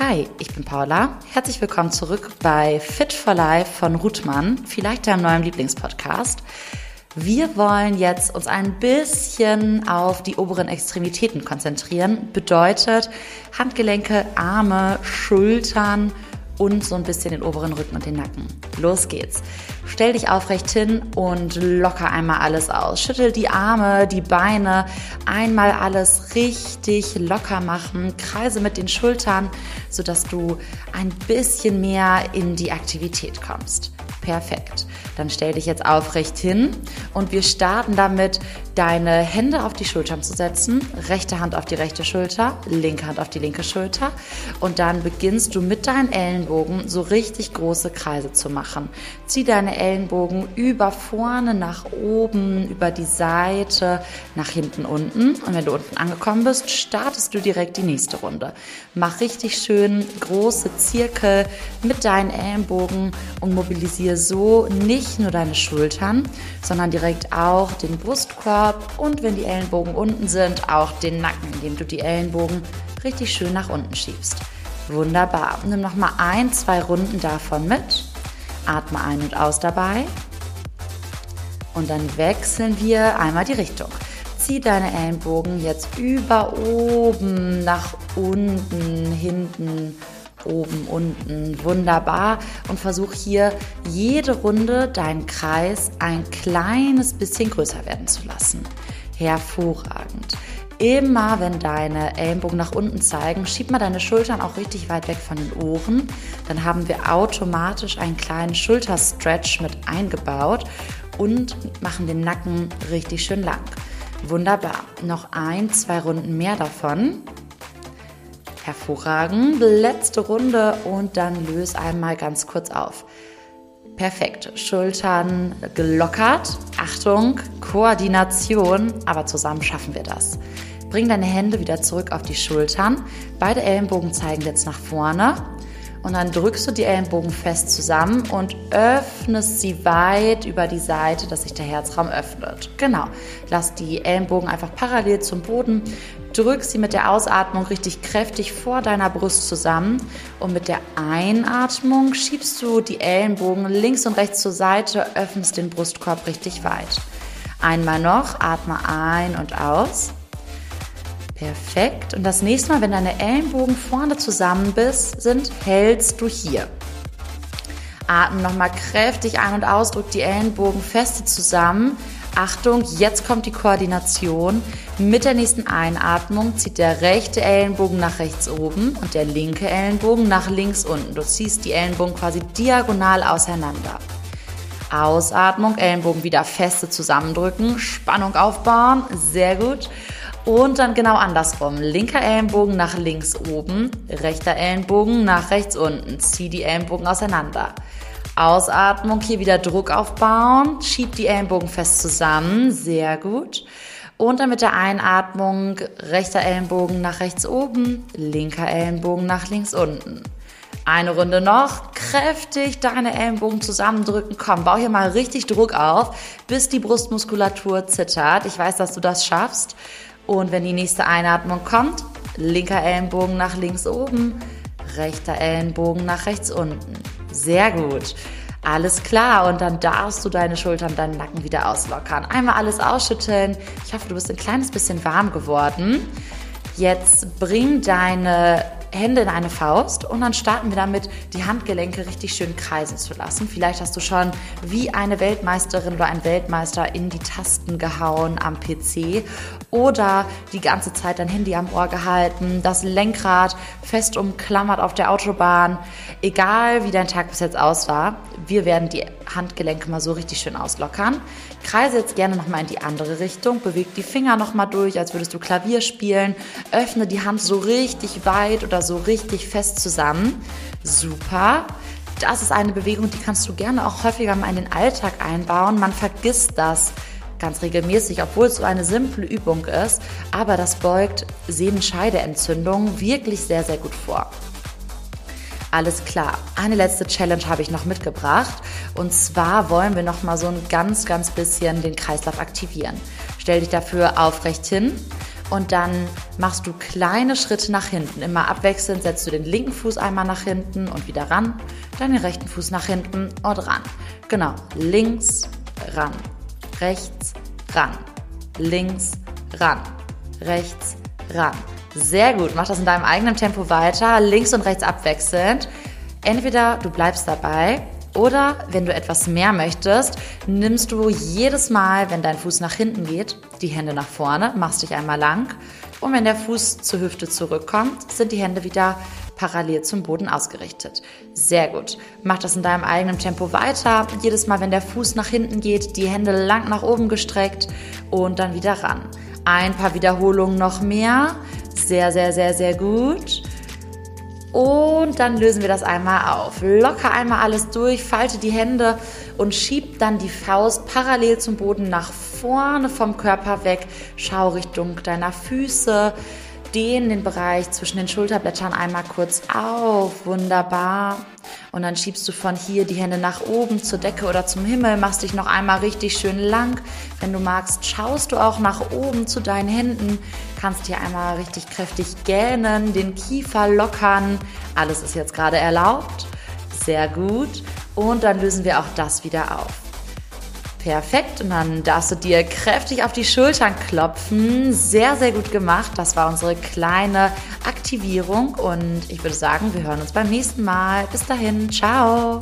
Hi, ich bin Paula. Herzlich willkommen zurück bei Fit for Life von Ruthmann, vielleicht deinem neuen Lieblingspodcast. Wir wollen jetzt uns ein bisschen auf die oberen Extremitäten konzentrieren. Bedeutet Handgelenke, Arme, Schultern und so ein bisschen den oberen Rücken und den Nacken. Los geht's. Stell dich aufrecht hin und locker einmal alles aus. Schüttel die Arme, die Beine, einmal alles richtig locker machen. Kreise mit den Schultern, sodass du ein bisschen mehr in die Aktivität kommst. Perfekt. Dann stell dich jetzt aufrecht hin und wir starten damit, deine Hände auf die Schultern zu setzen. Rechte Hand auf die rechte Schulter, linke Hand auf die linke Schulter. Und dann beginnst du mit deinen Ellenbogen so richtig große Kreise zu machen. Zieh deine Ellenbogen über vorne nach oben, über die Seite, nach hinten unten. Und wenn du unten angekommen bist, startest du direkt die nächste Runde. Mach richtig schön große Zirkel mit deinen Ellenbogen und mobilisiere so nicht nur deine Schultern, sondern direkt auch den Brustkorb und wenn die Ellenbogen unten sind, auch den Nacken, indem du die Ellenbogen richtig schön nach unten schiebst. Wunderbar. Nimm noch mal ein, zwei Runden davon mit. Atme ein und aus dabei. Und dann wechseln wir einmal die Richtung. Zieh deine Ellenbogen jetzt über oben, nach unten, hinten, oben, unten. Wunderbar. Und versuch hier jede Runde deinen Kreis ein kleines bisschen größer werden zu lassen. Hervorragend. Immer wenn deine Ellenbogen nach unten zeigen, schieb mal deine Schultern auch richtig weit weg von den Ohren. Dann haben wir automatisch einen kleinen Schulterstretch mit eingebaut und machen den Nacken richtig schön lang. Wunderbar. Noch ein, zwei Runden mehr davon. Hervorragend. Letzte Runde und dann löse einmal ganz kurz auf. Perfekt. Schultern gelockert. Achtung, Koordination, aber zusammen schaffen wir das. Bring deine Hände wieder zurück auf die Schultern. Beide Ellenbogen zeigen jetzt nach vorne. Und dann drückst du die Ellenbogen fest zusammen und öffnest sie weit über die Seite, dass sich der Herzraum öffnet. Genau. Lass die Ellenbogen einfach parallel zum Boden. Drück sie mit der Ausatmung richtig kräftig vor deiner Brust zusammen. Und mit der Einatmung schiebst du die Ellenbogen links und rechts zur Seite, öffnest den Brustkorb richtig weit. Einmal noch, atme ein und aus. Perfekt. Und das nächste Mal, wenn deine Ellenbogen vorne zusammen bist, sind, hältst du hier. Atmen nochmal kräftig ein und aus, drück die Ellenbogen feste zusammen. Achtung, jetzt kommt die Koordination. Mit der nächsten Einatmung zieht der rechte Ellenbogen nach rechts oben und der linke Ellenbogen nach links unten. Du ziehst die Ellenbogen quasi diagonal auseinander. Ausatmung, Ellenbogen wieder feste zusammendrücken, Spannung aufbauen, sehr gut. Und dann genau andersrum. Linker Ellenbogen nach links oben, rechter Ellenbogen nach rechts unten. Zieh die Ellenbogen auseinander. Ausatmung, hier wieder Druck aufbauen. Schieb die Ellenbogen fest zusammen. Sehr gut. Und dann mit der Einatmung rechter Ellenbogen nach rechts oben, linker Ellenbogen nach links unten. Eine Runde noch. Kräftig deine Ellenbogen zusammendrücken. Komm, bau hier mal richtig Druck auf, bis die Brustmuskulatur zittert. Ich weiß, dass du das schaffst. Und wenn die nächste Einatmung kommt, linker Ellenbogen nach links oben, rechter Ellenbogen nach rechts unten. Sehr gut. Alles klar. Und dann darfst du deine Schultern, deinen Nacken wieder auslockern. Einmal alles ausschütteln. Ich hoffe, du bist ein kleines bisschen warm geworden. Jetzt bring deine Hände in eine Faust und dann starten wir damit, die Handgelenke richtig schön kreisen zu lassen. Vielleicht hast du schon wie eine Weltmeisterin oder ein Weltmeister in die Tasten gehauen am PC oder die ganze Zeit dein Handy am Ohr gehalten, das Lenkrad fest umklammert auf der Autobahn. Egal wie dein Tag bis jetzt aussah, wir werden die Handgelenke mal so richtig schön auslockern. Kreise jetzt gerne nochmal in die andere Richtung, beweg die Finger nochmal durch, als würdest du Klavier spielen. Öffne die Hand so richtig weit oder so richtig fest zusammen. Super. Das ist eine Bewegung, die kannst du gerne auch häufiger mal in den Alltag einbauen. Man vergisst das ganz regelmäßig, obwohl es so eine simple Übung ist, aber das beugt Sehnenscheideentzündungen wirklich sehr, sehr gut vor. Alles klar. Eine letzte Challenge habe ich noch mitgebracht. Und zwar wollen wir noch mal so ein ganz, ganz bisschen den Kreislauf aktivieren. Stell dich dafür aufrecht hin Und dann machst du kleine Schritte nach hinten. Immer abwechselnd setzt du den linken Fuß einmal nach hinten und wieder ran. Dann den rechten Fuß nach hinten und ran. Genau. Links, ran. Rechts, ran. Links, ran. Rechts, ran. Sehr gut. Mach das in deinem eigenen Tempo weiter. Links und rechts abwechselnd. Entweder du bleibst dabei oder wenn du etwas mehr möchtest, nimmst du jedes Mal, wenn dein Fuß nach hinten geht, die Hände nach vorne, machst dich einmal lang und wenn der Fuß zur Hüfte zurückkommt, sind die Hände wieder parallel zum Boden ausgerichtet. Sehr gut. Mach das in deinem eigenen Tempo weiter. Jedes Mal, wenn der Fuß nach hinten geht, die Hände lang nach oben gestreckt und dann wieder ran. Ein paar Wiederholungen noch mehr. Sehr, sehr, sehr, sehr gut. Und dann lösen wir das einmal auf. Locker einmal alles durch, falte die Hände und schieb dann die Faust parallel zum Boden nach vorne vom Körper weg. Schau Richtung deiner Füße. Dehn den Bereich zwischen den Schulterblättern einmal kurz auf. Wunderbar. Und dann schiebst du von hier die Hände nach oben zur Decke oder zum Himmel, machst dich noch einmal richtig schön lang. Wenn du magst, schaust du auch nach oben zu deinen Händen, kannst hier einmal richtig kräftig gähnen, den Kiefer lockern. Alles ist jetzt gerade erlaubt. Sehr gut. Und dann lösen wir auch das wieder auf. Perfekt. Und dann darfst du dir kräftig auf die Schultern klopfen. Sehr, sehr gut gemacht. Das war unsere kleine Aktivierung. Und ich würde sagen, wir hören uns beim nächsten Mal. Bis dahin. Ciao.